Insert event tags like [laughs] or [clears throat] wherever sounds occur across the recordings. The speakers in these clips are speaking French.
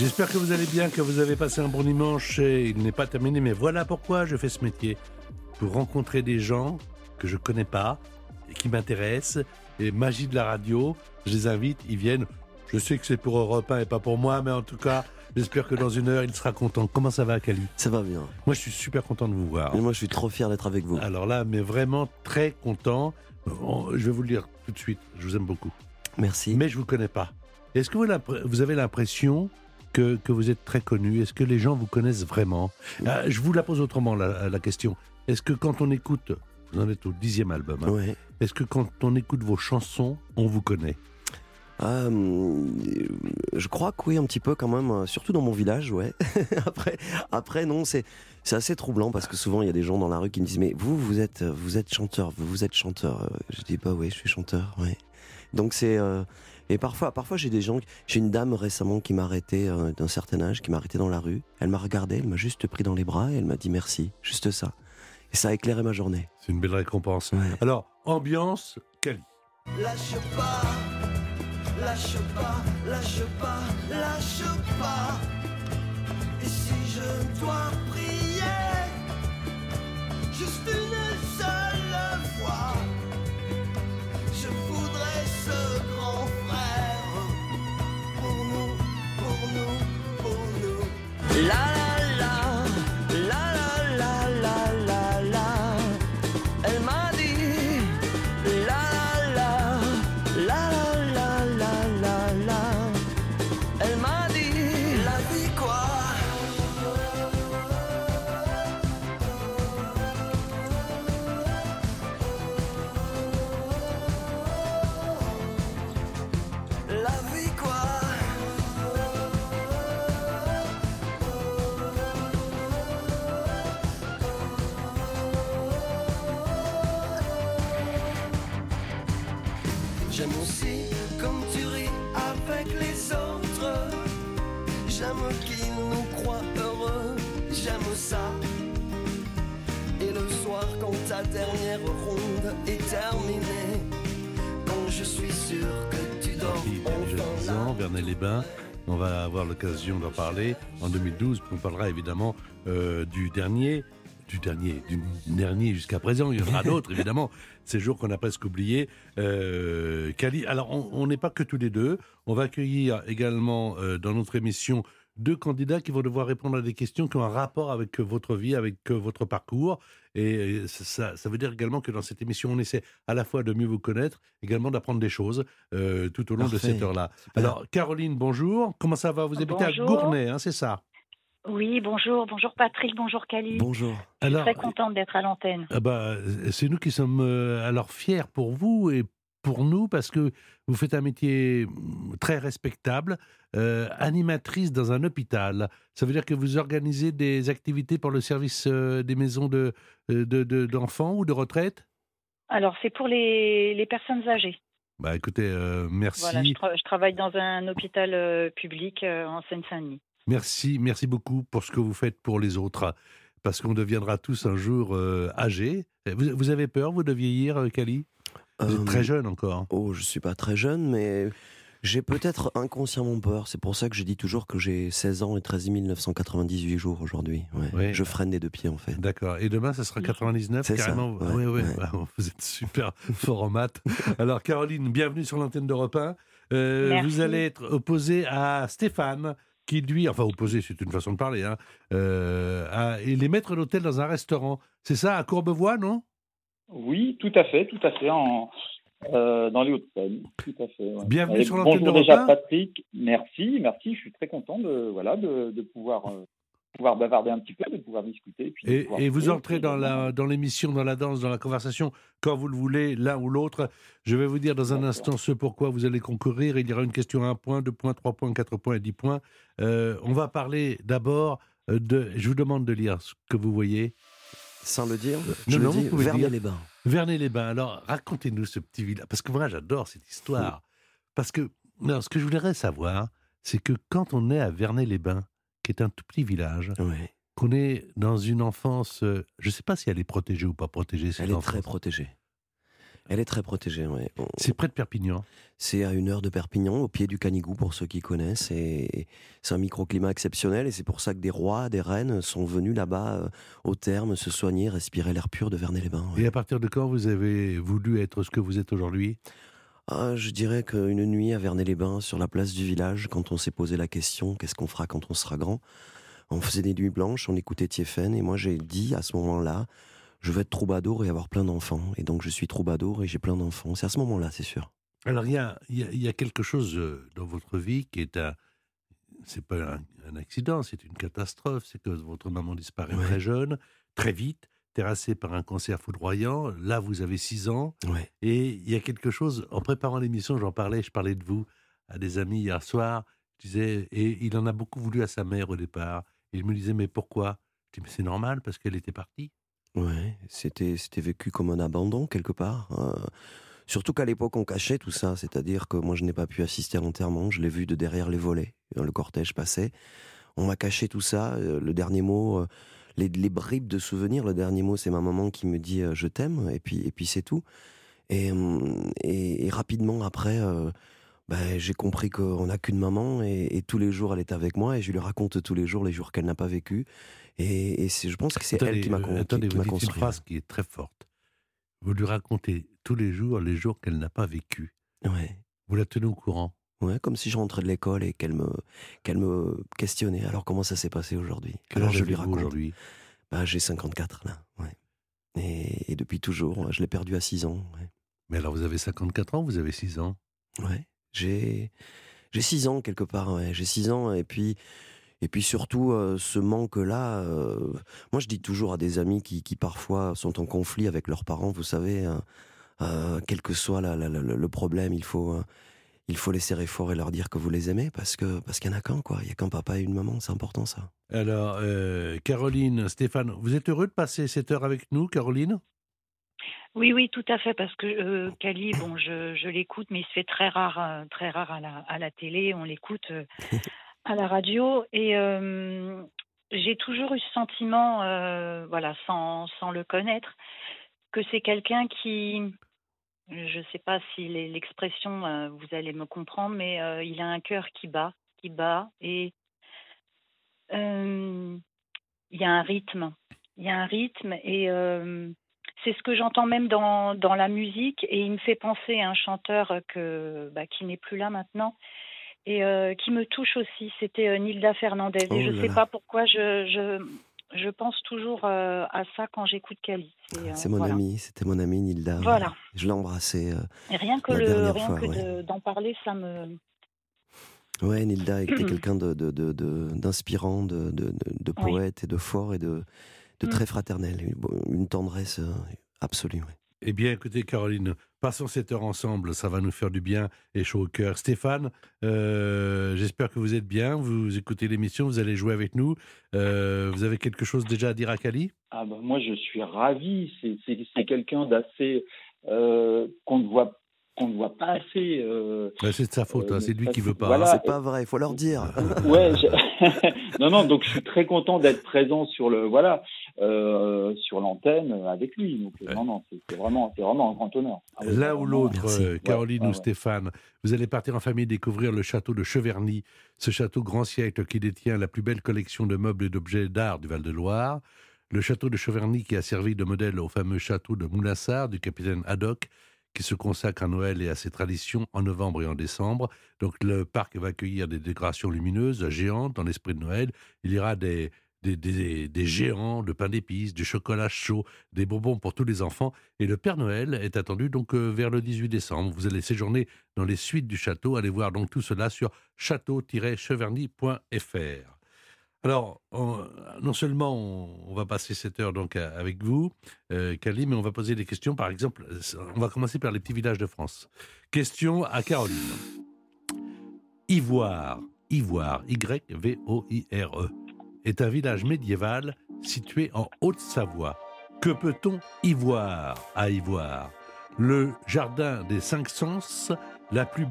J'espère que vous allez bien, que vous avez passé un bon dimanche et il n'est pas terminé, mais voilà pourquoi je fais ce métier. Pour rencontrer des gens que je connais pas et qui m'intéressent. Et magie de la radio, je les invite, ils viennent. Je sais que c'est pour Europe 1 et pas pour moi, mais en tout cas, j'espère que dans une heure, il sera content. Comment ça va, Cali Ça va bien. Moi, je suis super content de vous voir. Et moi, je suis trop fier d'être avec vous. Alors là, mais vraiment très content. Je vais vous le dire tout de suite, je vous aime beaucoup. Merci. Mais je vous connais pas. Est-ce que vous, vous avez l'impression que, que, vous êtes très connu Est-ce que les gens vous connaissent vraiment? Ah, Je vous la pose autrement, la, la question. Est-ce que quand on écoute, vous en êtes au dixième album, hein, Ouais. est-ce que quand on écoute vos chansons, on vous connaît? Euh, je crois que oui, un petit peu quand même, euh, surtout dans mon village, ouais. [laughs] après, après, non, c'est c'est assez troublant parce que souvent il y a des gens dans la rue qui me disent mais vous, vous êtes, vous êtes chanteur, vous, vous êtes chanteur. Euh, Je dis bah oui, je suis chanteur, ouais. Donc c'est euh, et parfois, parfois j'ai des gens, j'ai une dame récemment qui m'a arrêté euh, d'un certain âge, qui m'a arrêté dans la rue. Elle m'a regardé, elle m'a juste pris dans les bras et elle m'a dit merci, juste ça. Et ça a éclairé ma journée. C'est une belle récompense. Ouais. Alors, ambiance, Cali. Lâche pas, lâche pas, lâche pas, lâche pas. Et si je dois prier, juste une J'aime aussi comme tu ris avec les autres. J'aime qu'ils nous croient heureux. J'aime ça. Et le soir, quand ta dernière ronde est terminée, quand je suis sûr que tu dors Qui a déjà 10 enfin. Vernet-les-Bains. On va avoir l'occasion d'en parler en 2012. On parlera évidemment euh, du dernier, du dernier, du dernier jusqu'à présent. Il y en aura [laughs] d'autres, évidemment. Ces jours qu'on a presque oubliés. Euh, Cali. Alors, on n'est pas que tous les deux. On va accueillir également euh, dans notre émission deux candidats qui vont devoir répondre à des questions qui ont un rapport avec votre vie, avec euh, votre parcours. Et euh, ça, ça veut dire également que dans cette émission, on essaie à la fois de mieux vous connaître, également d'apprendre des choses euh, tout au long de cette heure-là. Alors, Caroline, bonjour. Comment ça va? Vous habitez Bonjour. à Gournay, hein, c'est ça? Oui, bonjour, bonjour Patrick, bonjour Cali. Bonjour. Je suis Alors, très contente d'être à l'antenne. ah bah, c'est nous qui sommes euh, alors fiers pour vous et pour nous parce que vous faites un métier mm, très respectable, euh, animatrice dans un hôpital. Ça veut dire que vous organisez des activités pour le service euh, des maisons de, euh, de, de- d'enfants ou de retraite? Alors, c'est pour les, les personnes âgées. Bah écoutez, euh, merci. Voilà, je, tra- je travaille dans un hôpital euh, public euh, en Seine-Saint-Denis. Merci, merci beaucoup pour ce que vous faites pour les autres, parce qu'on deviendra tous un jour euh, âgés. Vous, vous avez peur, vous, de vieillir, euh, Cali Vous êtes Euh, très jeune encore. Oh, je suis pas très jeune, mais j'ai peut-être inconsciemment peur. C'est pour ça que je dis toujours que j'ai 16 ans et 13 998 jours aujourd'hui. Ouais. Ouais. Je freine des deux pieds, en fait. D'accord. Et demain, ça sera 99, C'est ça, carrément. ouais, Ouais, ouais, ouais. bah, Vous êtes super [laughs] fort en maths. Alors, Caroline, bienvenue sur l'antenne d'Europe 1. Euh, Merci. vous allez être opposée à Stéphane, qui lui, enfin opposé, c'est une façon de parler, hein, euh, à- il est maître d'hôtel dans un restaurant. C'est ça, à Courbevoie, non? Oui, tout à fait, tout à fait. En, euh, dans les Hauts-de-Seine, tout à fait. ouais. Bienvenue Et sur l'antenne Bonjour d'Europe déjà 1. Patrick, merci, merci, je suis très content de, voilà, de, de pouvoir, euh, pouvoir bavarder un petit peu, de pouvoir discuter. Et, puis de Et, pouvoir et vous jouer, entrez dans la dans l'émission, dans la danse, dans la conversation, quand vous le voulez, l'un ou l'autre. Je vais vous dire dans un D'accord. instant ce pourquoi vous allez concourir. Il y aura une question à un point, deux points, trois points, quatre points et dix points. Euh, on va parler d'abord euh, de. Je vous demande de lire ce que vous voyez. Sans le dire, Non, je non, le vous dis. Vernet-les-Bains. Vernet-les-Bains. Alors, racontez-nous ce petit village. Parce que moi, j'adore cette histoire. Parce que, non, ce que je voudrais savoir, c'est que quand on est à Vernet-les-Bains, qui est un tout petit village, Ouais. qu'on est dans une enfance, euh, je ne sais pas si elle est protégée ou pas protégée, cette Elle est très protégée. Elle est très protégée. On- C'est près de Perpignan. C'est à une heure de Perpignan, au pied du Canigou, pour ceux qui connaissent. Et c'est un microclimat exceptionnel. Et c'est pour ça que des rois, des reines sont venus là-bas, euh, au terme, se soigner, respirer l'air pur de Vernet-les-Bains. ouais. Et à partir de quand vous avez voulu être ce que vous êtes aujourd'hui? Ah, je dirais qu'une nuit à Vernet-les-Bains, sur la place du village, quand on s'est posé la question qu'est-ce qu'on fera quand on sera grand On faisait des nuits blanches, on écoutait Tiefen, et moi j'ai dit à ce moment-là je veux être troubadour et avoir plein d'enfants. Et donc je suis troubadour et j'ai plein d'enfants. C'est à ce moment-là, c'est sûr. Alors, il y a, y a- il y a quelque chose euh, dans votre vie qui est un. C'est pas un, un accident, c'est une catastrophe. C'est que votre maman disparaît Ouais. très jeune, très vite, terrassée par un cancer foudroyant. Là, vous avez 6 ans. Ouais. Et il y a quelque chose, en préparant l'émission, j'en parlais, je parlais de vous à des amis hier soir. Je disais, et il en a beaucoup voulu à sa mère au départ. Et il me disait, mais pourquoi? Je dis, mais c'est normal, parce qu'elle était partie. Ouais, c'était c'était vécu comme un abandon quelque part. euh, surtout qu'à l'époque on cachait tout ça, c'est-à-dire que moi je n'ai pas pu assister à l'enterrement, je l'ai vu de derrière les volets. euh, Le cortège passait, on m'a caché tout ça. euh, le dernier mot, euh, les, les bribes de souvenirs, le dernier mot c'est ma maman qui me dit euh, je t'aime et puis et puis c'est tout. Et, hum, et, et rapidement après. euh, ben, j'ai compris qu'on n'a qu'une maman et, et tous les jours elle est avec moi et je lui raconte tous les jours les jours qu'elle n'a pas vécu et, je pense que c'est elle qui m'a euh, con- qui- attendez, qui vous une construit. phrase qui est très forte. Vous lui racontez tous les jours les jours qu'elle n'a pas vécu. Ouais. Vous la tenez au courant. Ouais, comme si je rentrais de l'école et qu'elle me, qu'elle me questionnait. Alors comment ça s'est passé aujourd'hui? Quel Alors âge je lui raconte. aujourd'hui? Bah, j'ai 54 là. Ouais. Et, et depuis toujours, je l'ai perdu à 6 ans. Ouais. Mais alors, vous avez 54 ans, vous avez 6 ans? Ouais. J'ai, j'ai 6 ans quelque part. Ouais. J'ai 6 ans et puis, et puis surtout euh, ce manque-là. euh, moi, je dis toujours à des amis qui, qui parfois sont en conflit avec leurs parents, vous savez, euh, euh, quel que soit la- la- la- le problème, il faut. Il faut les serrer fort et leur dire que vous les aimez parce que parce qu'il y en a qu'un quoi. Il y a qu'un papa et une maman, c'est important ça. Alors, euh, Caroline, Stéphane, vous êtes heureux de passer cette heure avec nous, Caroline? Oui, oui, tout à fait, parce que euh, Cali, bon, je, je l'écoute, mais il se fait très rare, euh, très rare à la, à la télé. On l'écoute euh, à la radio, et euh, j'ai toujours eu ce sentiment, euh, voilà, sans, sans le connaître, que c'est quelqu'un qui, je ne sais pas si l'expression, euh, vous allez me comprendre, mais euh, il a un cœur qui bat, qui bat, et euh, il y a un rythme, il y a un rythme, et c'est ce que j'entends même dans, dans la musique et il me fait penser à un chanteur que, bah, qui n'est plus là maintenant et qui me touche aussi. C'était Nilda Fernandez. Oh et je là ne sais pas pourquoi je, je, je pense toujours euh, à ça quand j'écoute Cali. C'est, euh, C'est mon voilà. ami, c'était mon ami Nilda. Voilà. Je l'ai embrassé. euh. Et rien que, La le, dernière rien fois, que ouais. de- d'en parler, ça me. Ouais, Nilda était [clears throat] quelqu'un d'inspirant, de, de, de- de Oui. poète et de fort et de, Mm. très fraternel. Une, une tendresse absolue. ouais. Eh bien, écoutez, Caroline, passons cette heure ensemble, ça va nous faire du bien et chaud au cœur. Stéphane, euh, j'espère que vous êtes bien, vous écoutez l'émission, vous allez jouer avec nous. Euh, vous avez quelque chose déjà à dire à Cali Ah bah, moi, je suis ravi. C'est quelqu'un d'assez euh, qu'on ne voit qu'on ne voit pas assez. euh, C'est de sa faute, Euh, hein, c'est lui qui veut pas. voilà. hein. C'est pas vrai, il faut leur dire. [laughs] ouais. je- [laughs] non, non. Donc, je suis très content d'être présent sur le voilà euh, sur l'antenne avec lui. Donc, Ouais. non, non, c'est vraiment c'est vraiment un grand honneur. Ah oui, L'un ou l'autre, euh, Caroline Ouais, ou. Stéphane, vous allez partir en famille découvrir le château de Cheverny, ce château grand siècle qui détient la plus belle collection de meubles et d'objets d'art du Val-de-Loire. Le château de Cheverny qui a servi de modèle au fameux château de Moulassar du capitaine Haddock, qui se consacre à Noël et à ses traditions en novembre et en décembre. Donc le parc va accueillir des décorations lumineuses, géantes, dans l'esprit de Noël. Il y aura des, des, des- géants de pain d'épices, du chocolat chaud, des bonbons pour tous les enfants. Et le Père Noël est attendu donc euh, vers le 18 décembre. Vous allez séjourner dans les suites du château. Allez voir donc tout cela sur château-cheverny.fr. Alors, on- non seulement on, va passer cette heure donc avec vous, euh, Cali, mais on va poser des questions. Par exemple, on va commencer par les petits villages de France. Question à Caroline. Ivoire, Ivoire, Y-V-O-I-R-E, est un village médiéval situé en Haute-Savoie. Que peut-on y voir à Ivoire? Le jardin des Cinq Sens, la plus,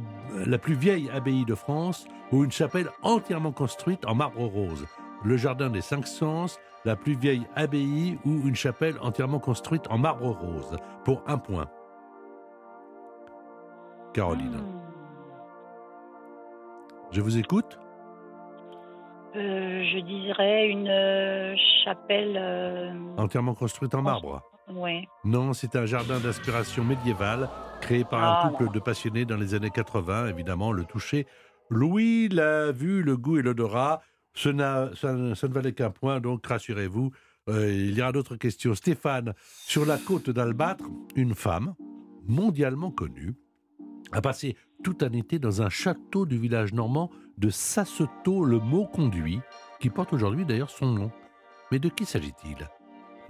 la plus vieille abbaye de France, ou une chapelle entièrement construite en marbre rose? Le jardin des Cinq Sens, la plus vieille abbaye ou une chapelle entièrement construite en marbre rose. Pour un point. Caroline, Hmm. je vous écoute Euh, je dirais une euh, chapelle. euh, Entièrement construite en marbre. ouais. Non, c'est un jardin d'inspiration médiévale créé par un Ah, couple de passionnés dans les années 80. Évidemment, le toucher. Louis l'a vu, le goût et l'odorat. Ça ne valait qu'un point, donc rassurez-vous. euh, il y aura d'autres questions. Stéphane, sur la côte d'Albâtre, une femme, mondialement connue, a passé tout un été dans un château du village normand de Sasseto le mot conduit, qui porte aujourd'hui d'ailleurs son nom. Mais de qui s'agit-il?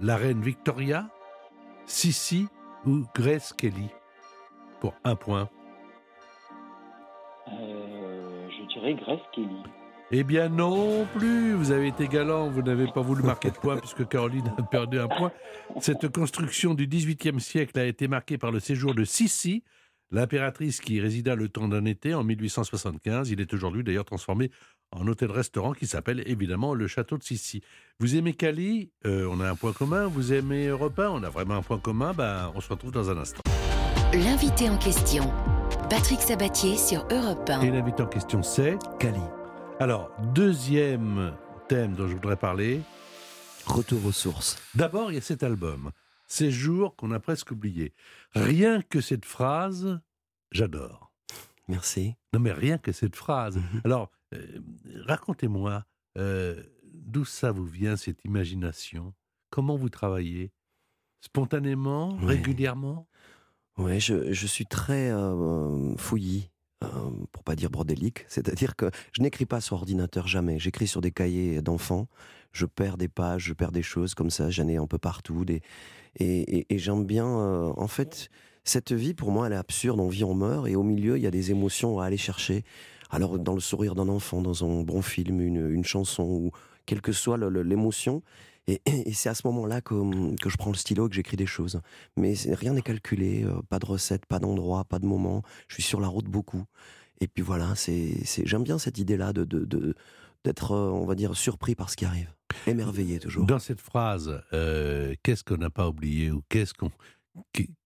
La reine Victoria Sissi ou Grace Kelly? Pour un point. Euh, je dirais Grace Kelly. Eh bien non plus, vous avez été galant, vous n'avez pas voulu marquer de point puisque Caroline a perdu un point. Cette construction du XVIIIe siècle a été marquée par le séjour de Sissi, l'impératrice qui y résida le temps d'un été en 1875. Il est aujourd'hui d'ailleurs transformé en hôtel-restaurant qui s'appelle évidemment le château de Sissi. Vous aimez Cali? Euh, On a un point commun. Vous aimez Europe 1 On a vraiment un point commun. Ben, on se retrouve dans un instant. L'invité en question, Patrick Sabatier sur Europe 1. Et l'invité en question, c'est Cali, Alors, deuxième thème dont je voudrais parler. retour aux sources. D'abord, il y a cet album, Ces jours qu'on a presque oubliés. Rien que cette phrase, j'adore. Merci. Non, mais rien que cette phrase. Mhm. Alors, euh, racontez-moi euh, d'où ça vous vient, cette imagination? Comment vous travaillez? Spontanément? Ouais. Régulièrement? Ouais, je, je suis très euh, fouillis, euh, pour pas dire bordélique. [laughs] C'est-à-dire que je n'écris pas sur ordinateur jamais. J'écris sur des cahiers d'enfants. Je perds des pages, je perds des choses comme ça. J'en ai un peu partout. Des... Et, j'aime bien. euh, en fait, cette vie, pour moi, elle est absurde. On vit, on meurt. Et au milieu, il y a des émotions à aller chercher. Alors, dans le sourire d'un enfant, dans un bon film, une, une chanson, ou quelle que soit l'émotion. Et, c'est à ce moment-là que, que je prends le stylo et que j'écris des choses mais rien n'est calculé, euh, pas de recette, pas d'endroit, pas de moment. Je suis sur la route beaucoup. Et puis voilà, c'est, j'aime bien cette idée-là de- d'être, euh, on va dire, surpris par ce qui arrive, émerveillé toujours. Dans cette phrase, euh, qu'est-ce qu'on n'a pas oublié ou qu'est-ce qu'on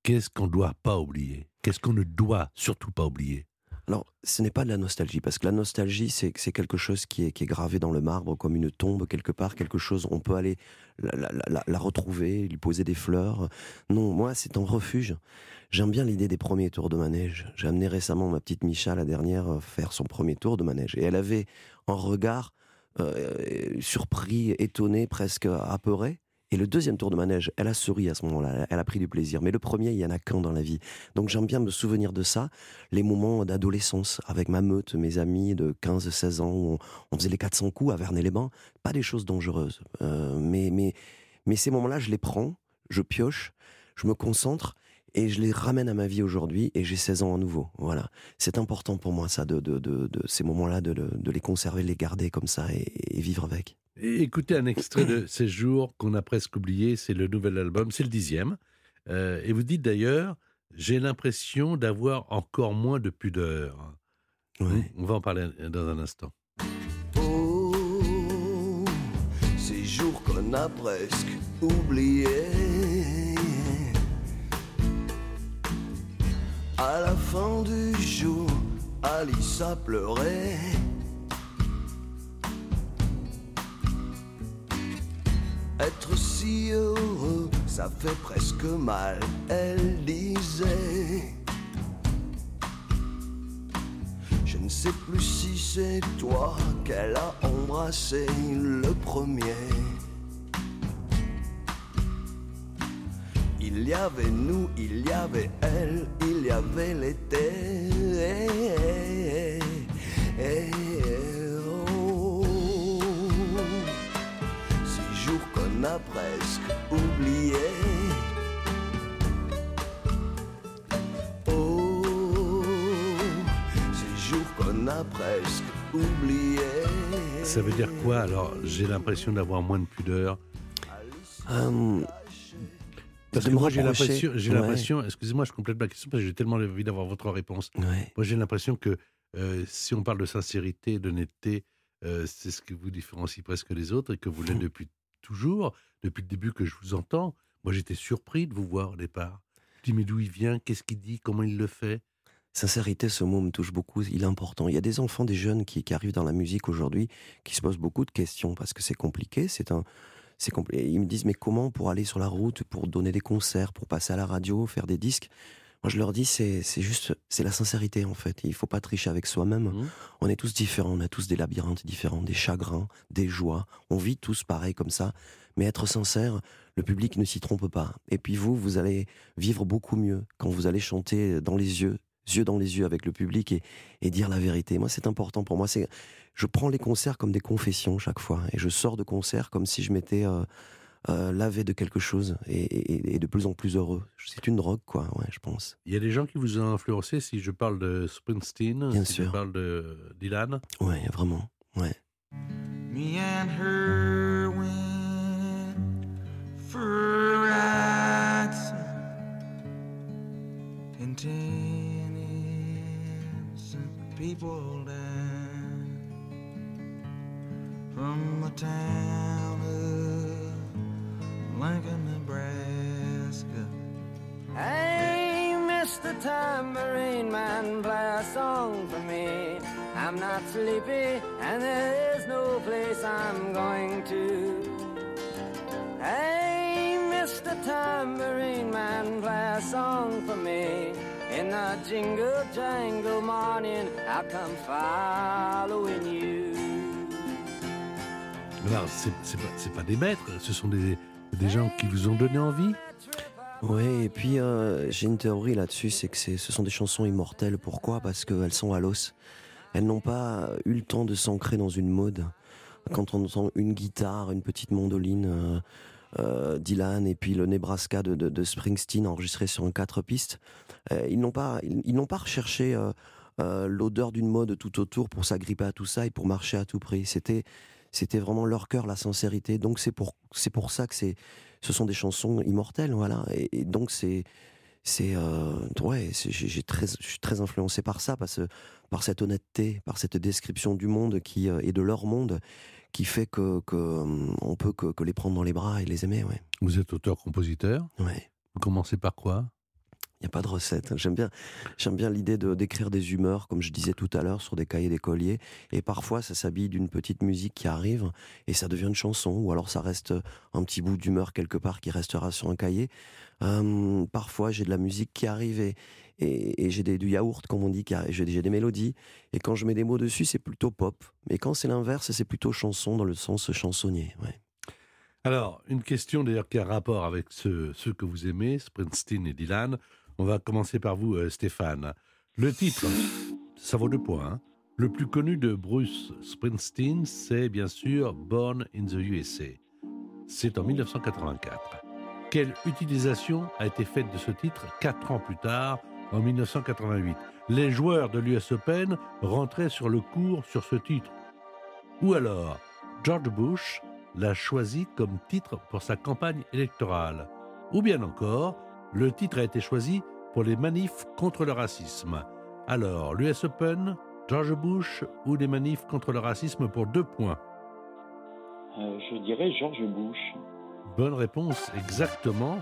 qu'est-ce qu'on doit pas oublier? Qu'est-ce qu'on ne doit surtout pas oublier? Alors, ce n'est pas de la nostalgie, parce que la nostalgie, c'est, quelque chose qui est, gravé dans le marbre, comme une tombe quelque part, quelque chose, on peut aller la retrouver, lui poser des fleurs. Non, moi, c'est un refuge. J'aime bien l'idée des premiers tours de manège. J'ai amené récemment ma petite Micha, la dernière, euh, faire son premier tour de manège. Et elle avait un regard euh, surpris, étonné, presque apeuré. Et le deuxième tour de manège, elle a souri à ce moment-là, elle a pris du plaisir. Mais le premier, il y en a qu'un dans la vie. Donc j'aime bien me souvenir de ça, les moments d'adolescence avec ma meute, mes amis de 15-16 ans, où on, faisait les 400 coups à Vernet-les-Bains. Pas des choses dangereuses. Euh, mais, mais, mais ces moments-là, je les prends, je pioche, je me concentre et je les ramène à ma vie aujourd'hui et j'ai 16 ans à nouveau. Voilà. C'est important pour moi, ça, de, de, de, ces moments-là, de, les conserver, les garder comme ça et vivre avec. Écoutez un extrait de Ces jours qu'on a presque oublié, c'est le nouvel album, c'est le dixième. Euh, et vous dites d'ailleurs, j'ai l'impression d'avoir encore moins de pudeur. Ouais. On va en parler dans un instant. Oh, ces jours qu'on a presque oubliés. À la fin du jour, Alice a pleuré. Être si heureux, ça fait presque mal, elle disait. Je ne sais plus si c'est toi qu'elle a embrassé le premier. Il y avait nous, il y avait elle, il y avait l'été. Presque. Oh, ces jours qu'on a presque oubliés. Ça veut dire quoi alors? J'ai l'impression d'avoir moins de pudeur. Hum, Parce de que moi j'ai l'impression, j'ai Ouais. l'impression, excusez-moi, je complète ma question parce que j'ai tellement envie d'avoir votre réponse. ouais. Moi j'ai l'impression que euh, si on parle de sincérité, d'honnêteté, euh, c'est ce qui vous différencie presque des autres et que vous l'êtes [laughs] depuis toujours, depuis le début que je vous entends. Moi j'étais surpris de vous voir au départ. Je dis mais d'où il vient, qu'est-ce qu'il dit, comment il le fait? Sincérité, ce mot me touche beaucoup, il est important. Il y a des enfants, des jeunes qui, arrivent dans la musique aujourd'hui, qui se posent beaucoup de questions parce que c'est compliqué. C'est un, c'est Ils me disent mais comment pour aller sur la route, pour donner des concerts, pour passer à la radio, faire des disques? Moi, je leur dis c'est, juste, c'est la sincérité en fait. Il faut pas tricher avec soi-même. Mhm. On est tous différents, on a tous des labyrinthes différents, des chagrins, des joies. On vit tous pareil comme ça. Mais être sincère, le public ne s'y trompe pas. Et puis vous, vous allez vivre beaucoup mieux quand vous allez chanter dans les yeux, yeux dans les yeux avec le public et, et dire la vérité. Moi, c'est important pour moi. C'est, je prends les concerts comme des confessions chaque fois et je sors de concert comme si je m'étais euh, euh, lavé de quelque chose et, et- et de plus en plus heureux. C'est une drogue, quoi. Ouais, je pense. Il y a des gens qui vous ont influencé, si je parle de Springsteen, Bien si sûr. je parle de Dylan. Ouais, vraiment. Ouais. Me and her went for a ride in ten innocent people down from the town of Lincoln, Nebraska. Hey, Mr. Tambourine Man, play a song for me. I'm not sleepy, and there is no place I'm going to. Hey, Mr. Tambourine Man, play a song for me. In the jingle jangle morning, I'll come following you. Alors, c'est c'est pas, c'est pas des maîtres, ce sont des, des gens qui vous ont donné envie? Ouais, et puis euh, j'ai une théorie là-dessus, c'est que ce sont des chansons immortelles. Pourquoi? Parce qu'elles sont à l'os. Elles n'ont pas eu le temps de s'ancrer dans une mode. Quand on entend une guitare, une petite mandoline, euh, euh, Dylan et puis le Nebraska de, Springsteen enregistré sur quatre pistes, ils n'ont pas, ils, n'ont pas recherché l'odeur d'une mode tout autour pour s'agripper à tout ça et pour marcher à tout prix. C'était, c'était vraiment leur cœur, la sincérité. Donc c'est pour, c'est pour ça que c'est, ce sont des chansons immortelles, voilà. Et, et donc c'est, c'est, euh, ouais, j'ai, très, je suis très influencé par ça, parce, par cette honnêteté, par cette description du monde qui euh, et de leur monde, qui fait que, que hum, on peut que, que les prendre dans les bras et les aimer, ouais. Vous êtes auteur-compositeur. Ouais. Vous commencez par quoi? N'y a pas de recette. J'aime bien, j'aime bien l'idée de d'écrire des humeurs, comme je disais tout à l'heure, sur des cahiers d'écolier. Et parfois, ça s'habille d'une petite musique qui arrive et ça devient une chanson. Ou alors, ça reste un petit bout d'humeur quelque part qui restera sur un cahier. Hum, parfois, j'ai de la musique qui arrive et, et, et j'ai du yaourt, comme on dit, j'ai, des mélodies. Et quand je mets des mots dessus, c'est plutôt pop. Mais quand c'est l'inverse, c'est plutôt chanson dans le sens chansonnier. Alors, une question d'ailleurs qui a rapport avec ceux que vous aimez, Springsteen et Dylan. On va commencer par vous, euh, Stéphane. Le titre, ça vaut deux points. hein. Le plus connu de Bruce Springsteen, c'est bien sûr Born in the USA. C'est en 1984. Quelle utilisation a été faite de ce titre quatre ans plus tard, en 1988 Les joueurs de l'US Open rentraient sur le cours sur ce titre. Ou alors, George Bush l'a choisi comme titre pour sa campagne électorale. Ou bien encore, le titre a été choisi pour les manifs contre le racisme. Alors, l'US Open, George Bush ou les manifs contre le racisme pour deux points? Euh, je dirais George Bush. Bonne réponse, exactement.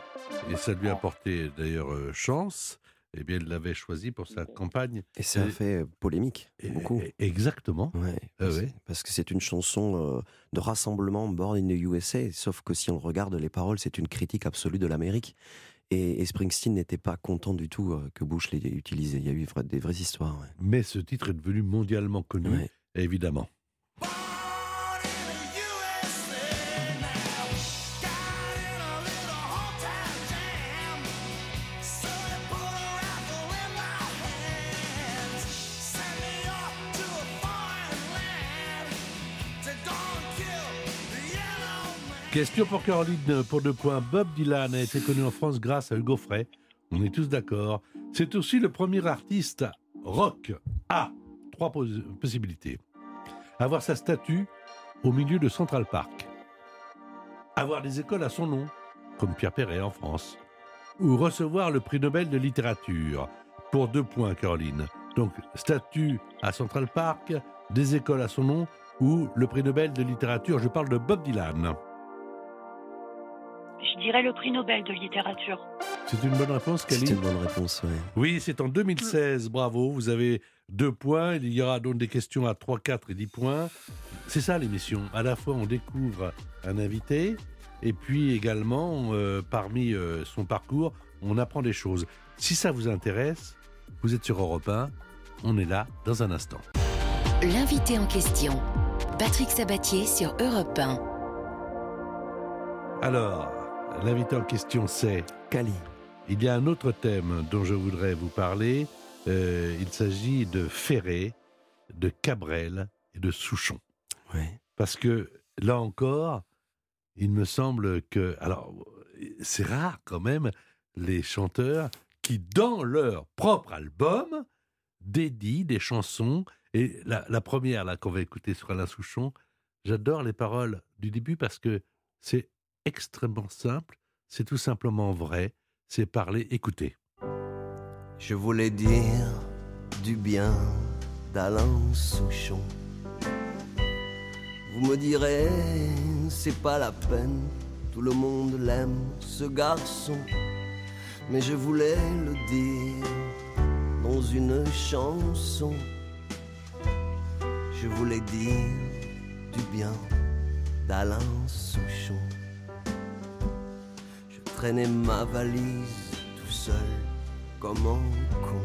Et ça lui a porté d'ailleurs euh, chance. Eh bien, il l'avait choisi pour sa campagne. Et ça a fait polémique, Et- beaucoup. et- Exactement. Ouais, Ah parce, ouais. parce que c'est une chanson euh, de rassemblement Born in the USA, sauf que si on regarde les paroles, c'est une critique absolue de l'Amérique. Et, et Springsteen n'était pas content du tout euh, que Bush l'ait utilisé. Il y a eu des vraies histoires. ouais. Mais ce titre est devenu mondialement connu, Ouais. évidemment. Question pour Caroline, pour deux points. Bob Dylan a été connu en France grâce à Hugo Frey. On est tous d'accord. C'est aussi le premier artiste rock à trois pos- possibilités. Avoir sa statue au milieu de Central Park. Avoir des écoles à son nom, comme Pierre Perret en France. Ou recevoir le prix Nobel de littérature. Pour deux points, Caroline. Donc, statue à Central Park, des écoles à son nom ou le prix Nobel de littérature. Je parle de Bob Dylan. Je dirais le prix Nobel de littérature. C'est une bonne réponse, C'est Kelly une bonne réponse, ouais. Oui, c'est en 2016. Bravo, vous avez deux points. Il y aura donc des questions à 3, 4 et 10 points. C'est ça l'émission. À la fois, on découvre un invité et puis également, euh, parmi euh, son parcours, on apprend des choses. Si ça vous intéresse, vous êtes sur Europe 1. On est là dans un instant. L'invité en question. Patrick Sabatier sur Europe 1. Alors, l'invité en question, c'est Cali. Il y a un autre thème dont je voudrais vous parler. Euh, il s'agit de Ferré, de Cabrel et de Souchon. Ouais. Parce que là encore, il me semble que. Alors, c'est rare quand même, les chanteurs qui, dans leur propre album, dédient des chansons. Et la, la première, là, qu'on va écouter sur Alain Souchon, j'adore les paroles du début parce que c'est extrêmement simple, c'est tout simplement vrai, c'est parler, écouter. Je voulais dire du bien d'Alain Souchon. Vous me direz, c'est pas la peine, tout le monde l'aime, ce garçon. Mais je voulais le dire dans une chanson. Je voulais dire du bien d'Alain Souchon. Je traînais ma valise tout seul comme un con.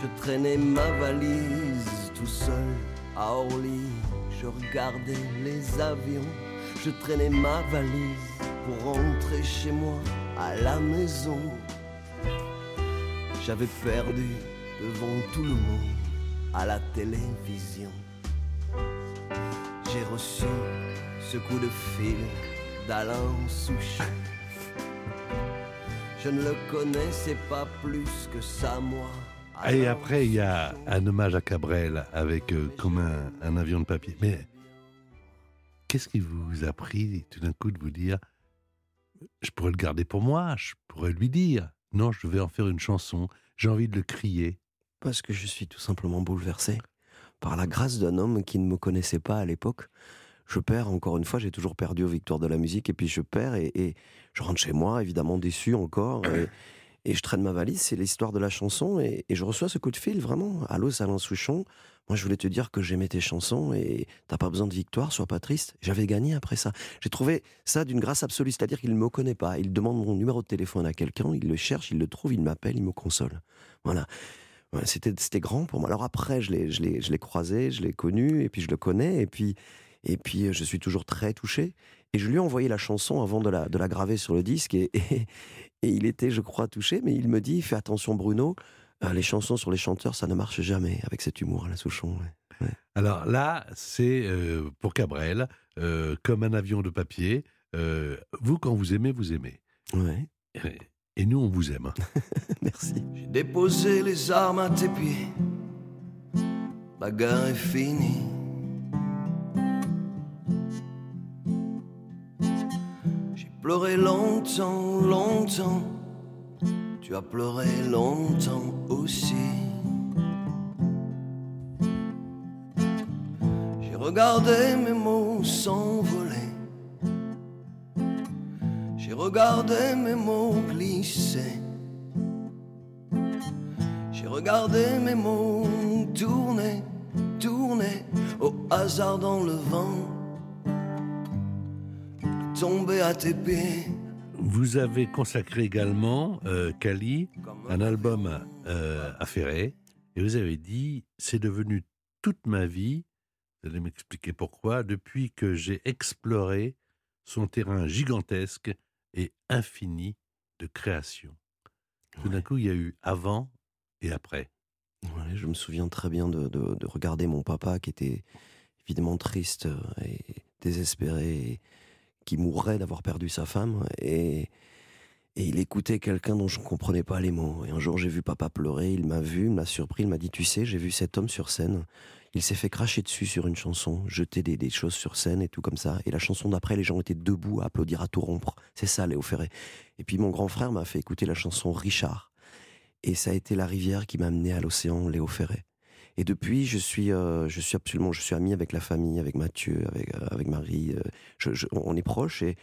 Je traînais ma valise tout seul à Orly. Je regardais les avions. Je traînais ma valise pour rentrer chez moi à la maison. J'avais perdu devant tout le monde à la télévision. J'ai reçu ce coup de fil d'Alain Souchon. Je ne le connaissais pas plus que ça, moi. Et après, il y a un hommage à Cabrel avec euh, comme un, un avion de papier. Mais qu'est-ce qui vous a pris tout d'un coup de vous dire je pourrais le garder pour moi, je pourrais lui dire non, je vais en faire une chanson, j'ai envie de le crier. Parce que je suis tout simplement bouleversé par la grâce d'un homme qui ne me connaissait pas à l'époque. Je perds, encore une fois, j'ai toujours perdu aux victoires de la musique, et puis je perds, et, et je rentre chez moi, évidemment déçu encore, et, [coughs] et je traîne ma valise, c'est l'histoire de la chanson, et, et je reçois ce coup de fil, vraiment. Allô, Alain Souchon, moi je voulais te dire que j'aimais tes chansons, et t'as pas besoin de victoire, sois pas triste. J'avais gagné après ça. J'ai trouvé ça d'une grâce absolue, c'est-à-dire qu'il ne me connaît pas, il demande mon numéro de téléphone à quelqu'un, il le cherche, il le trouve, il m'appelle, il me console. Voilà. C'était c'était grand pour moi. Alors après, je l'ai je l'ai je l'ai croisé, je l'ai connu et puis je le connais et puis et puis euh, je suis toujours très touché. Et je lui ai envoyé la chanson avant de la de la graver sur le disque et et, et il était, je crois, touché. Mais il me dit fais attention, Bruno. euh, les chansons sur les chanteurs, ça ne marche jamais avec cet humour à la Souchon. ouais. Alors là, c'est euh, pour Cabrel, euh, comme un avion de papier. Euh, vous, quand vous aimez, vous aimez. Ouais, Et nous, on vous aime. [laughs] merci. J'ai déposé les armes à tes pieds. La guerre est finie. Pleuré longtemps, longtemps. Tu as pleuré longtemps aussi. J'ai regardé mes mots s'envoler. J'ai regardé mes mots glisser. J'ai regardé mes mots tourner, tourner au hasard dans le vent, tomber à tes pieds. Vous avez consacré également, euh, Kali, un album euh, à Ferré, et vous avez dit, c'est devenu toute ma vie, vous allez m'expliquer pourquoi, depuis que j'ai exploré son terrain gigantesque et infini de création. Tout d'un coup, il y a eu avant et après. Ouais, je me souviens très bien de, de- de regarder mon papa qui était évidemment triste euh, et désespéré, et qui mourrait d'avoir perdu sa femme. Et, et il écoutait quelqu'un dont je ne comprenais pas les mots. Et un jour, j'ai vu papa pleurer, il m'a vu, il m'a surpris, il m'a dit Tu sais, j'ai vu cet homme sur scène. Il s'est fait cracher dessus sur une chanson, jeter des, des choses sur scène et tout comme ça. Et la chanson d'après, les gens étaient debout à applaudir à tout rompre. C'est ça, Léo Ferré. Et puis mon grand frère m'a fait écouter la chanson Richard. Et ça a été la rivière qui m'a amené à l'océan, Léo Ferré. Et depuis, je suis, euh, absolument, je suis ami avec la famille, avec Mathieu, avec, euh, Marie. euh, on est proches et,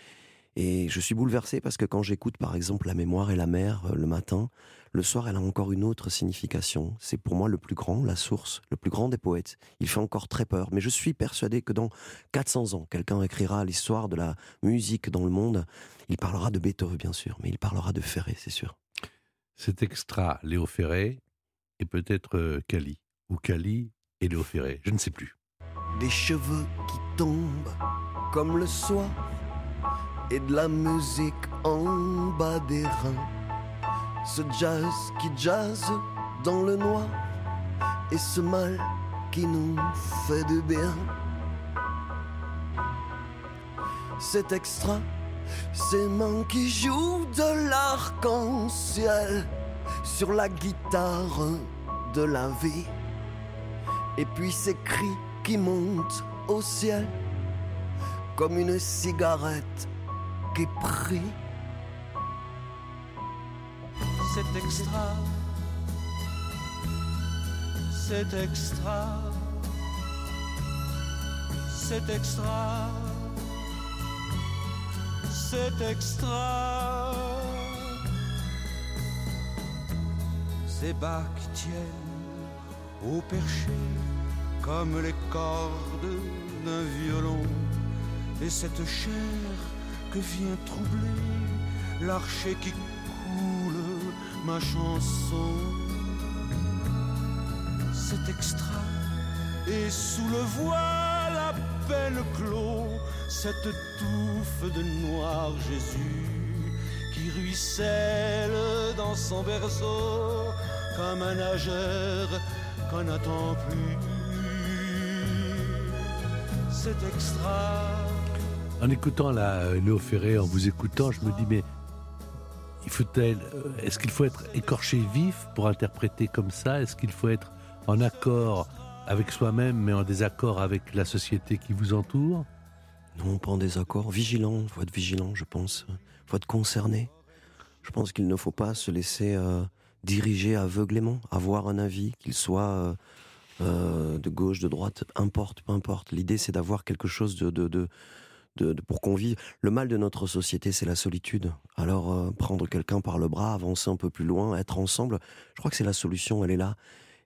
je suis bouleversé parce que quand j'écoute, par exemple, La mémoire et la mer euh, le matin, le soir, elle a encore une autre signification. C'est pour moi le plus grand, la source, le plus grand des poètes. Il fait encore très peur, mais je suis persuadé que dans 400 ans, quelqu'un écrira l'histoire de la musique dans le monde. Il parlera de Beethoven, bien sûr, mais il parlera de Ferré, c'est sûr. Cet extra, Léo Ferré, et peut-être Kali, ou Kali et Léo Ferré, je ne sais plus. des cheveux qui tombent comme le soir et de la musique en bas des reins. Ce jazz qui jazz dans le noir et ce mal qui nous fait du bien. C'est extra, ces mains qui jouent de l'arc-en-ciel sur la guitare de la vie. Et puis ces cris qui montent au ciel comme une cigarette qui prie. C'est extra, c'est extra, c'est extra, c'est extra. Ces bas qui tiennent au perché comme les cordes d'un violon et cette chair que vient troubler l'archer qui coule ma chanson. C'est extra et sous le voile à peine clos cette touffe de noir Jésus qui ruisselle dans son berceau comme un nageur qu'on n'attend plus. C'est extra. En écoutant la euh, Léo Ferré, en vous écoutant, je me dis, mais il faut euh, est-ce qu'il faut être écorché vif pour interpréter comme ça? Est-ce qu'il faut être en accord avec soi-même, mais en désaccord avec la société qui vous entoure? Non, pas en désaccord. Vigilant, il faut être vigilant, je pense. Il faut être concerné. Je pense qu'il ne faut pas se laisser euh, diriger aveuglément, avoir un avis, qu'il soit euh, euh, de gauche, de droite, importe, peu importe. L'idée, c'est d'avoir quelque chose de, de, de, pour qu'on vive. Le mal de notre société, c'est la solitude. Alors, euh, prendre quelqu'un par le bras, avancer un peu plus loin, être ensemble, je crois que c'est la solution, elle est là.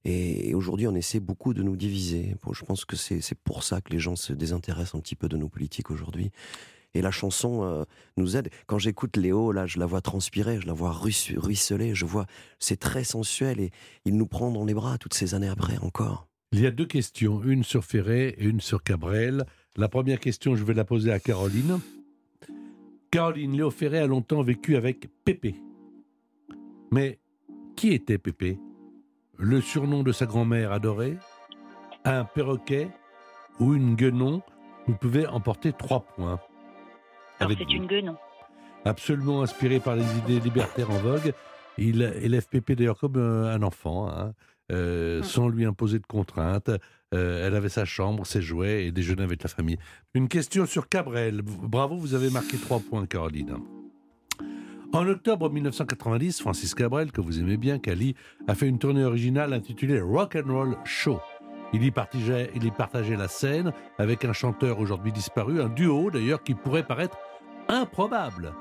Et, aujourd'hui, on essaie beaucoup de nous diviser. Bon, je pense que c'est pour ça que les gens se désintéressent un petit peu de nos politiques aujourd'hui. Et la chanson euh, nous aide. Quand j'écoute Léo, là, je la vois transpirer, je la vois ruisse- ruisseler, je vois, c'est très sensuel et il nous prend dans les bras toutes ces années après encore. Il y a deux questions, une sur Ferré et une sur Cabrel. La première question, je vais la poser à Caroline. Caroline, Léo Ferré a longtemps vécu avec Pépé. Mais qui était Pépé? Le surnom de sa grand-mère adorée? Un perroquet Ou une guenon? Vous pouvez emporter trois points. Alors c'est une guenon. Absolument inspiré par les idées libertaires en vogue. Il élève Pépé d'ailleurs comme euh, un enfant, hein, euh, Mhm. sans lui imposer de contraintes. Euh, elle avait sa chambre, ses jouets et déjeunait avec la famille. Une question sur Cabrel. Bravo, vous avez marqué trois points, Caroline. En octobre 1990, Francis Cabrel, que vous aimez bien, Cali, a fait une tournée originale intitulée Rock and Roll Show. Il y, partageait, il y partageait la scène avec un chanteur aujourd'hui disparu, un duo d'ailleurs qui pourrait paraître improbable.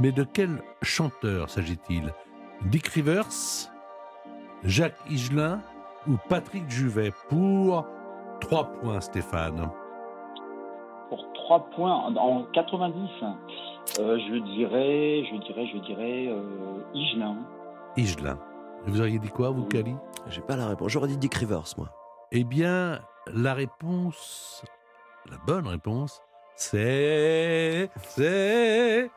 Mais de quel chanteur s'agit-il? Dick Rivers, Jacques Higelin ou Patrick Juvet? Pour trois points, Stéphane. Pour 3 points en- en 90. Euh, je dirais, je dirais, je dirais euh, Igelin. Igelin. Et Vous auriez dit quoi, vous, Cali J'ai pas la réponse. J'aurais dit Dick Rivers, moi. Eh bien, la réponse, la bonne réponse, c'est. C'est.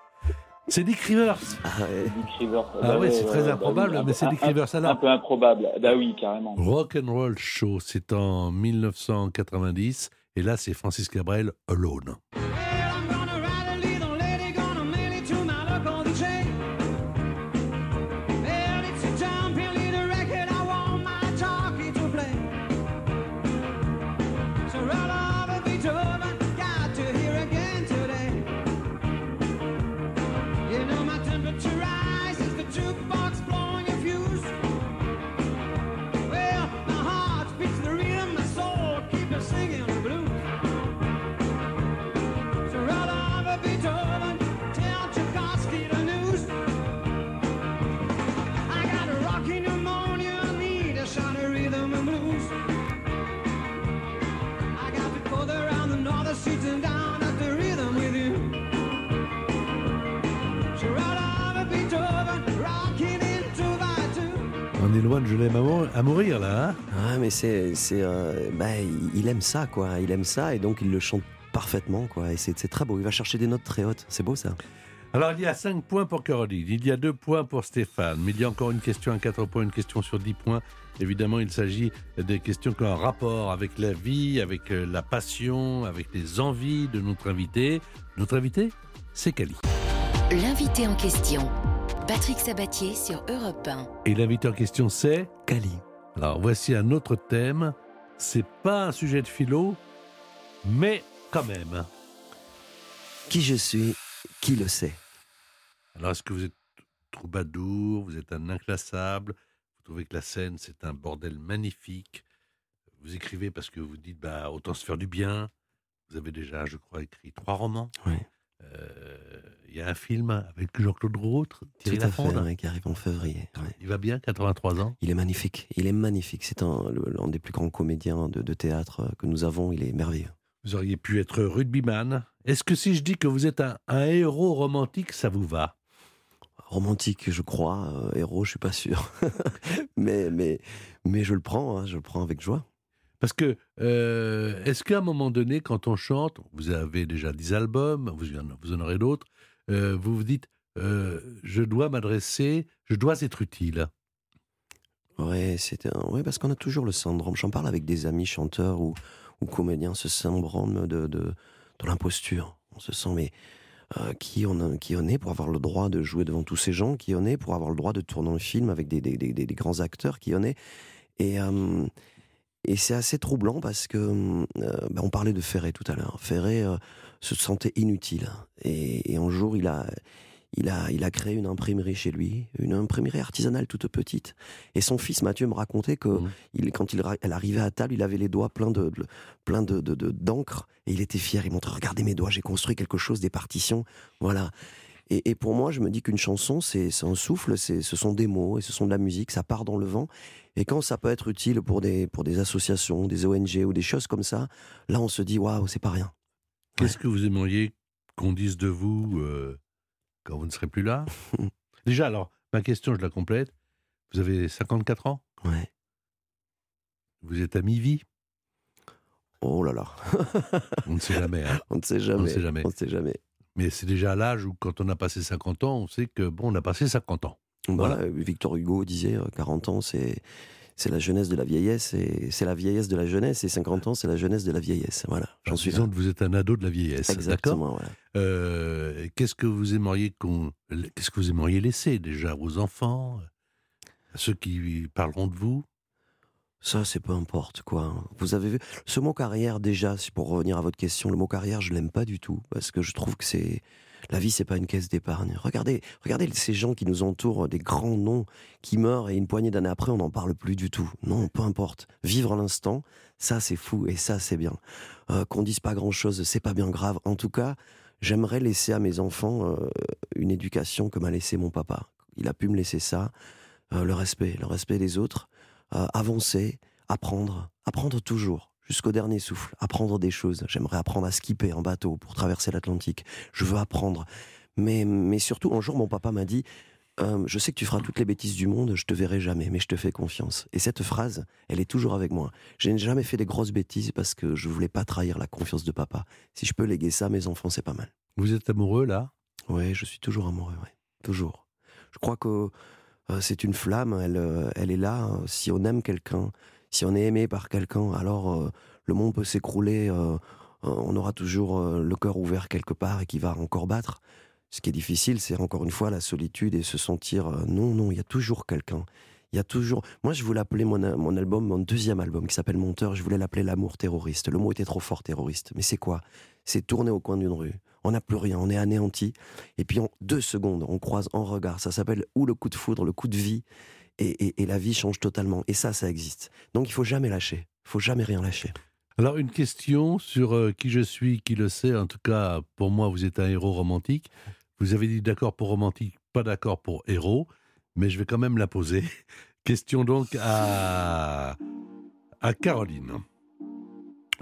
C'est Dick Rivers. Ah ouais. Dick Rivers. Ah Bah ouais, c'est très bah improbable, oui, mais un- c'est Dick un- Rivers. Un Alors, peu improbable. Bah oui, carrément. Rock and Roll Show, c'est en 1990, et là, c'est Francis Cabrel, Alone. Loin de Je l'aime à mou- à mourir, là. hein Ouais, mais c'est, c'est, euh, bah, il aime ça, quoi. Il aime ça, et donc il le chante parfaitement, quoi. Et c'est, c'est très beau. Il va chercher des notes très hautes. C'est beau, ça. Alors, il y a 5 points pour Caroline, il y a 2 points pour Stéphane, mais il y a encore une question à 4 points, une question sur 10 points. Évidemment, il s'agit des questions qui ont un rapport avec la vie, avec euh, la passion, avec les envies de notre invité. Notre invité, c'est Cali. L'invité en question. Patrick Sabatier sur Europe 1. Et l'invité en question, c'est Cali. Alors, voici un autre thème. C'est pas un sujet de philo, mais quand même. Qui je suis, qui le sait Alors, est-ce que vous êtes troubadour, vous êtes un inclassable, vous trouvez que la scène, c'est un bordel magnifique, vous écrivez parce que vous dites, bah, autant se faire du bien, vous avez déjà, je crois, écrit trois romans. Oui. Euh, Il y a un film avec Jean-Claude Routre, Thierry Tout à fait, ouais, qui arrive en février. ouais. Il va bien, 83 ans. Il est magnifique. Il est magnifique. C'est un, l'un des plus grands comédiens de, de théâtre que nous avons. Il est merveilleux. Vous auriez pu être rugbyman. Est-ce que si je dis que vous êtes un, un héros romantique, ça vous va? Romantique, je crois. euh, héros, je suis pas sûr. [laughs] mais, mais, mais je le prends. hein, je le prends avec joie. Parce que, euh, est-ce qu'à un moment donné, quand on chante, vous avez déjà 10 albums, vous vous en aurez d'autres, euh, vous vous dites, euh, je dois m'adresser, je dois être utile. Ouais, c'est un... ouais, parce qu'on a toujours le syndrome. J'en parle avec des amis chanteurs ou, ou comédiens, ce syndrome de, de, de l'imposture. On se sent, mais euh, qui, on, qui on est pour avoir le droit de jouer devant tous ces gens Qui on est pour avoir le droit de tourner un film avec des, des, des, grands acteurs Qui on est Et, et c'est assez troublant parce que euh, ben, on parlait de Ferré tout à l'heure. Ferré euh, se sentait inutile. Et, et un jour, il a, il, a, il a créé une imprimerie chez lui, une imprimerie artisanale toute petite. Et son fils Mathieu me racontait que il, quand il, elle arrivait à table, il avait les doigts pleins de, de- plein de, de- de- d'encre et il était fier. Il montrait regardez mes doigts, j'ai construit quelque chose, des partitions, voilà. Et, et pour moi, je me dis qu'une chanson, c'est, un souffle, ce sont des mots et ce sont de la musique, ça part dans le vent. Et quand ça peut être utile pour des, pour des associations, des ONG ou des choses comme ça, là, on se dit waouh, c'est pas rien. Qu'est-ce que vous aimeriez qu'on dise de vous euh, quand vous ne serez plus là? [laughs] Déjà, alors, ma question, je la complète. Vous avez 54 ans? Ouais. Vous êtes à mi-vie Oh là là, On ne sait jamais. hein. [laughs] on ne sait jamais. On ne sait jamais. On ne sait jamais. Mais c'est déjà à l'âge où, quand on a passé 50 ans, on sait que, bon, on a passé 50 ans. Bah, Voilà. euh, Victor Hugo disait euh, 40 ans, c'est c'est la jeunesse de la vieillesse et c'est la vieillesse de la jeunesse et 50 ans, c'est la jeunesse de la vieillesse. Voilà, j'en suis. Disons que vous êtes un ado de la vieillesse. Exactement. Voilà. Euh, qu'est-ce que vous aimeriez qu'on, qu'est-ce que vous aimeriez laisser déjà aux enfants, à ceux qui parleront de vous? Ça, c'est peu importe quoi. Vous avez vu ce mot carrière déjà, pour revenir à votre question, le mot carrière, je l'aime pas du tout parce que je trouve que c'est la vie, c'est pas une caisse d'épargne. Regardez, regardez ces gens qui nous entourent, des grands noms qui meurent et une poignée d'années après, on n'en parle plus du tout. Non, peu importe. Vivre l'instant, ça c'est fou et ça c'est bien. Euh, Qu'on dise pas grand chose, c'est pas bien grave. En tout cas, j'aimerais laisser à mes enfants euh, une éducation que m'a laissé mon papa. Il a pu me laisser ça, euh, le respect, le respect des autres, euh, avancer, apprendre, apprendre toujours, jusqu'au dernier souffle, apprendre des choses. J'aimerais apprendre à skipper en bateau pour traverser l'Atlantique. Je veux apprendre. Mais, mais surtout, un jour, mon papa m'a dit euh, Je sais que tu feras toutes les bêtises du monde, je te verrai jamais, mais je te fais confiance. Et cette phrase, elle est toujours avec moi. Je n'ai jamais fait des grosses bêtises parce que je voulais pas trahir la confiance de papa. Si je peux léguer ça à mes enfants, c'est pas mal. Vous êtes amoureux là? Oui, je suis toujours amoureux, oui. Toujours. Je crois que c'est une flamme, elle, euh, elle est là. hein. Si on aime quelqu'un, si on est aimé par quelqu'un, alors euh, le monde peut s'écrouler. euh, euh, on aura toujours euh, le cœur ouvert quelque part et qui va encore battre. Ce qui est difficile, c'est encore une fois la solitude et se sentir euh, non, non, il y a toujours quelqu'un. Il y a toujours. Moi, je voulais appeler mon, mon album, mon deuxième album qui s'appelle Monteur, je voulais l'appeler L'amour terroriste. Le mot était trop fort, terroriste. Mais c'est quoi? C'est tourner au coin d'une rue. On n'a plus rien, on est anéanti. Et puis en deux secondes, on croise en regard. Ça s'appelle ou le coup de foudre, le coup de vie. Et, et- la vie change totalement. Et ça, ça existe. Donc il faut jamais lâcher. Il faut jamais rien lâcher. Alors, une question sur euh, qui je suis, qui le sait. En tout cas, pour moi, vous êtes un héros romantique. Vous avez dit d'accord pour romantique, pas d'accord pour héros, mais je vais quand même la poser. [laughs] Question donc à, à Caroline.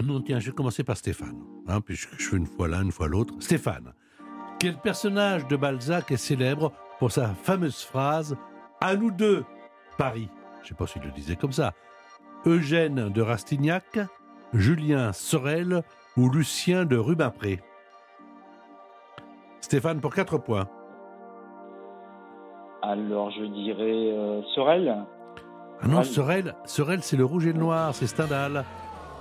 Non, tiens, je vais commencer par Stéphane, hein, puisque je fais une fois l'un, une fois l'autre. Stéphane, quel personnage de Balzac est célèbre pour sa fameuse phrase À nous deux, Paris Je ne sais pas s'il le disait comme ça. Eugène de Rastignac, Julien Sorel ou Lucien de Rubempré? Stéphane pour 4 points. Alors, je dirais euh, Sorel. Ah non. Sorel, Sorel c'est le rouge et le noir, c'est Stendhal.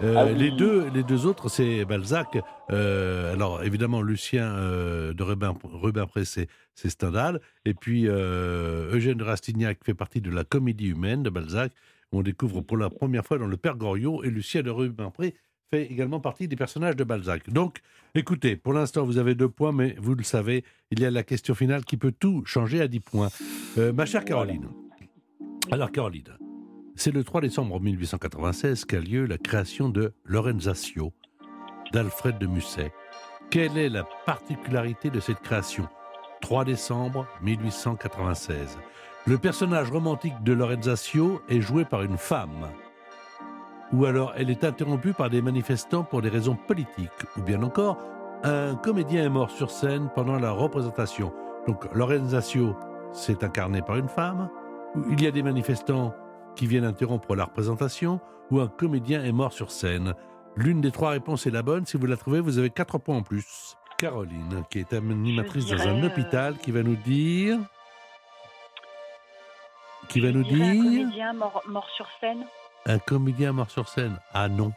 Euh, Ah oui. les, deux, les deux autres, c'est Balzac. Euh, alors, évidemment, Lucien euh, de Rubin- Rubempré, c'est c'est Stendhal. Et puis, Eugène de Rastignac fait partie de la comédie humaine de Balzac. On découvre pour la première fois dans Le Père Goriot. Et Lucien de Rubempré fait également partie des personnages de Balzac. Donc, écoutez, pour l'instant, vous avez deux points, mais vous le savez, il y a la question finale qui peut tout changer à 10 points. Ma chère Caroline. Alors, Caroline, c'est le 3 décembre 1896 qu'a lieu la création de Lorenzatio d'Alfred de Musset. Quelle est la particularité de cette création? 3 décembre 1896. Le personnage romantique de Lorenzatio est joué par une femme. Ou alors elle est interrompue par des manifestants pour des raisons politiques. Ou bien encore, un comédien est mort sur scène pendant la représentation. Donc Lorenzatio, c'est incarné par une femme? Il y a des manifestants qui viennent interrompre la représentation ou un comédien est mort sur scène. L'une des trois réponses est la bonne. Si vous la trouvez, vous avez quatre points en plus. Caroline, qui est animatrice dans un dirais, hôpital, qui va nous dire... Qui va nous dirais Un dire... comédien mort, mort sur scène. Un comédien mort sur scène. Ah non.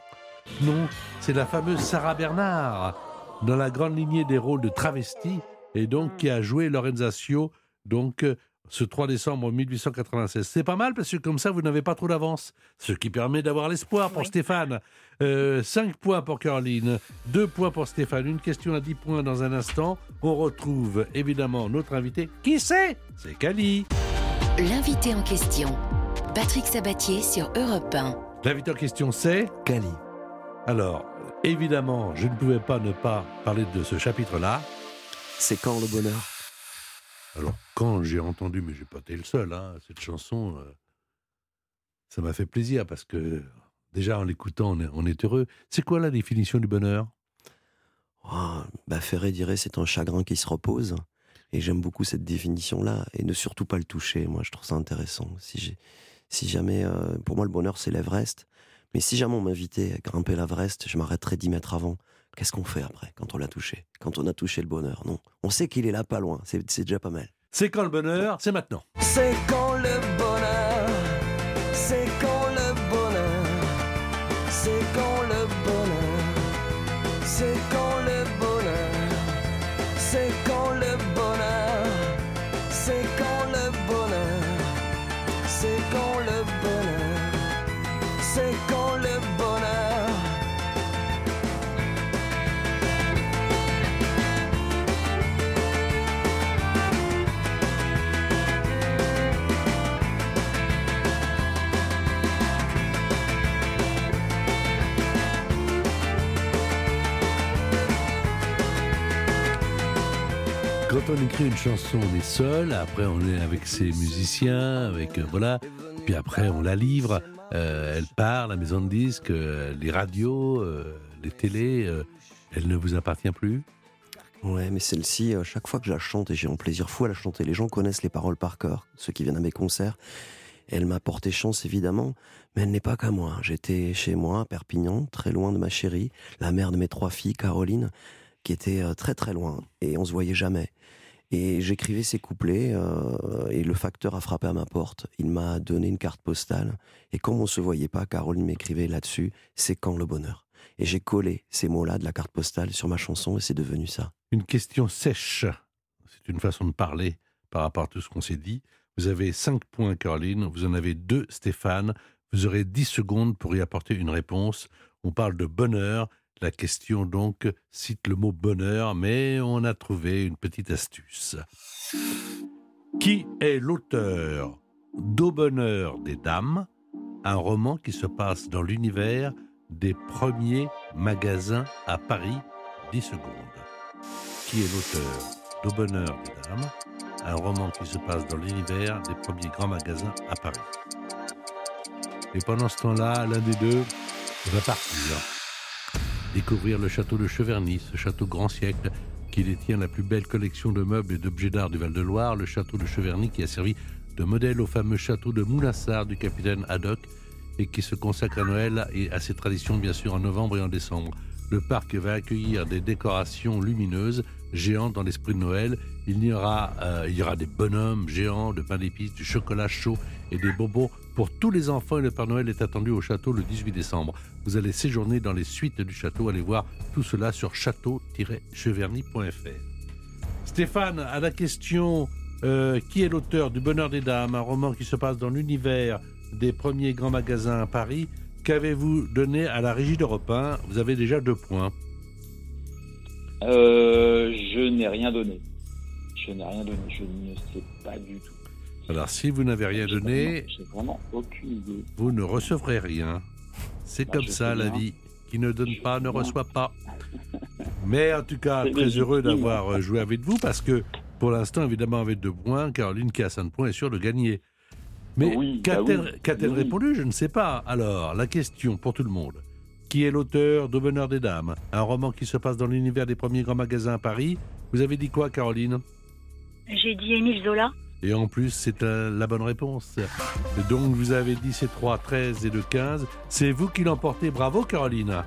Non, c'est la fameuse Sarah Bernard, dans la grande lignée des rôles de travesti, et donc qui a joué Lorenzatio, donc euh, ce 3 décembre 1896. C'est pas mal parce que comme ça, vous n'avez pas trop d'avance, ce qui permet d'avoir l'espoir pour Oui. Stéphane. 5 points pour Caroline, 2 points pour Stéphane, une question à 10 points dans un instant. On retrouve évidemment notre invité. Qui c'est? C'est Cali. L'invité en question, Patrick Sabatier sur Europe 1. L'invité en question, c'est Cali. Alors, évidemment, je ne pouvais pas ne pas parler de ce chapitre-là. C'est quand le bonheur? Alors, quand j'ai entendu, mais j'ai pas été le seul, hein, cette chanson, euh, ça m'a fait plaisir parce que déjà en l'écoutant, on est, heureux. C'est quoi la définition du bonheur? Oh, bah Ferré dirait c'est un chagrin qui se repose. Et j'aime beaucoup cette définition-là. Et ne surtout pas le toucher. Moi, je trouve ça intéressant. Si, jamais, euh, pour moi, le bonheur, c'est l'Everest. Mais si jamais on m'invitait à grimper l'Everest, je m'arrêterais dix mètres avant. Qu'est-ce qu'on fait après, quand on l'a touché Quand on a touché le bonheur? Non. On sait qu'il est là, pas loin. C'est déjà pas mal. C'est quand le bonheur? C'est maintenant. C'est quand le bonheur, c'est quand Quand on écrit une chanson, on est seul. Après, on est avec ses musiciens, avec euh, voilà. Puis après, on la livre. Euh, elle part, la maison de disques, euh, les radios, les télés. elle ne vous appartient plus? Ouais, mais celle-ci, chaque fois que je la chante, et j'ai un plaisir fou à la chanter, les gens connaissent les paroles par cœur, ceux qui viennent à mes concerts. Elle m'a porté chance, évidemment, mais elle n'est pas qu'à moi. J'étais chez moi, à Perpignan, très loin de ma chérie, la mère de mes trois filles, Caroline, qui était euh, très très loin, et on se voyait jamais. Et j'écrivais ces couplets, euh, et le facteur a frappé à ma porte. Il m'a donné une carte postale, et comme on se voyait pas, Caroline m'écrivait là-dessus, c'est quand le bonheur? Et j'ai collé ces mots-là de la carte postale sur ma chanson, et c'est devenu ça. Une question sèche, c'est une façon de parler par rapport à tout ce qu'on s'est dit. Vous avez 5 points, Caroline, vous en avez 2, Stéphane. Vous aurez 10 secondes pour y apporter une réponse. On parle de bonheur. La question, donc, cite le mot bonheur, mais on a trouvé une petite astuce. Qui est l'auteur d'Au bonheur des dames, un roman qui se passe dans l'univers des premiers magasins à Paris? 10 secondes. Qui est l'auteur d'Au bonheur des dames, un roman qui se passe dans l'univers des premiers grands magasins à Paris? Et pendant ce temps-là, l'un des deux va partir. Découvrir le château de Cheverny, ce château grand siècle qui détient la plus belle collection de meubles et d'objets d'art du Val-de-Loire, le château de Cheverny qui a servi de modèle au fameux château de Moulassar du capitaine Haddock et qui se consacre à Noël et à ses traditions bien sûr en novembre et en décembre. Le parc va accueillir des décorations lumineuses, géantes dans l'esprit de Noël. Il y, aura, euh, il y aura des bonhommes géants, de pain d'épices, du chocolat chaud et des bonbons pour tous les enfants. Le Père Noël est attendu au château le 18 décembre. Vous allez séjourner dans les suites du château. Allez voir tout cela sur château-cheverny.fr. Stéphane, à la question euh, qui est l'auteur du Bonheur des Dames, un roman qui se passe dans l'univers des premiers grands magasins à Paris, qu'avez-vous donné à la régie d'Europe 1 Vous avez déjà deux points. Euh, je n'ai rien donné. Je n'ai rien donné. Je ne sais pas du tout. Alors, si vous n'avez rien donné, vraiment- J'ai vraiment aucune idée. vous ne recevrez rien. C'est Bah, comme ça la bien. vie. Qui ne donne Je pas ne bien. reçoit pas. [laughs] Mais en tout cas, très légitime. heureux d'avoir euh, joué avec vous parce que pour l'instant, évidemment, avec deux points, Caroline qui a 5 points est sûre de gagner. Mais Oui, bah qu'a-t-elle oui. qu'a-t-elle Oui. répondu? Je ne sais pas. Alors, la question pour tout le monde. Qui est l'auteur bonheur des dames? Un roman qui se passe dans l'univers des premiers grands magasins à Paris. Vous avez dit quoi, Caroline? J'ai dit Émile Zola. Et en plus, c'est euh, la bonne réponse. Donc, vous avez dit c'est 3, 13 et 2, 15. C'est vous qui l'emportez. Bravo, Caroline.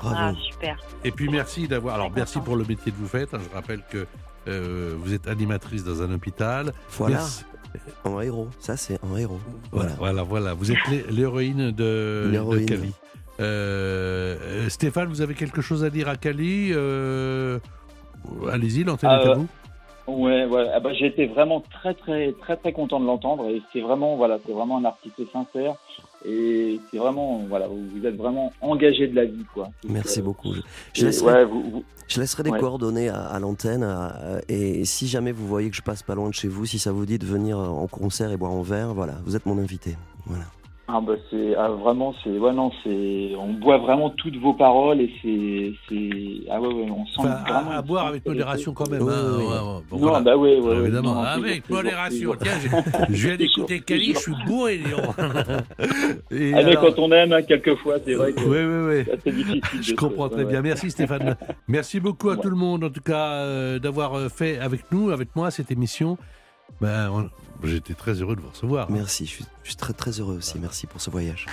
Bravo. Ah, super. Et puis, merci d'avoir. Alors, merci pour le métier que vous faites. Je rappelle que euh, vous êtes animatrice dans un hôpital. voilà, Merci. un héros. Ça, c'est un héros. Voilà, voilà, voilà. Vous êtes l'hé- l'héroïne de, de L'héroïne. Cali. Euh, Stéphane, vous avez quelque chose à dire à Cali Euh, Allez-y, l'antenne est à vous. Ouais, ouais. Ah bah, j'ai été vraiment très, très, très, très content de l'entendre et c'est vraiment, voilà, c'est vraiment un artiste sincère et c'est vraiment, voilà, vous êtes vraiment engagé de la vie, quoi. Merci euh, beaucoup. Je, je laisserai, ouais, vous, vous- je laisserai des ouais. coordonnées à, à l'antenne. et si jamais vous voyez que je passe pas loin de chez vous, si ça vous dit de venir en concert et boire un verre, voilà, vous êtes mon invité. Voilà. Ah bah c'est ah, vraiment, c'est, ouais, non, c'est, on boit vraiment toutes vos paroles et c'est, c'est, ah ouais, ouais, on sent Enfin, à- vraiment. à, boire avec modération quand même. Oui, hein. oui, oui. Ouais, ouais. Bon, non, voilà. bah ouais, ouais, Évidemment, non, avec toujours, modération. Tiens, je viens d'écouter Cali, je suis bourré, donc. [laughs] Et Ah, mais alors- quand on aime, hein, quelquefois, c'est vrai que Oui, oui, oui. difficile. Je comprends très bien. Merci Stéphane. [laughs] Merci beaucoup à tout le monde, en tout cas, euh, d'avoir euh, fait avec nous, avec moi, cette émission. Ben, J'étais très heureux de vous recevoir. Merci, je suis, je suis très très heureux aussi. Merci pour ce voyage.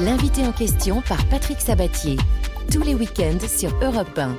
L'invité en question par Patrick Sabatier. Tous les week-ends sur Europe 1.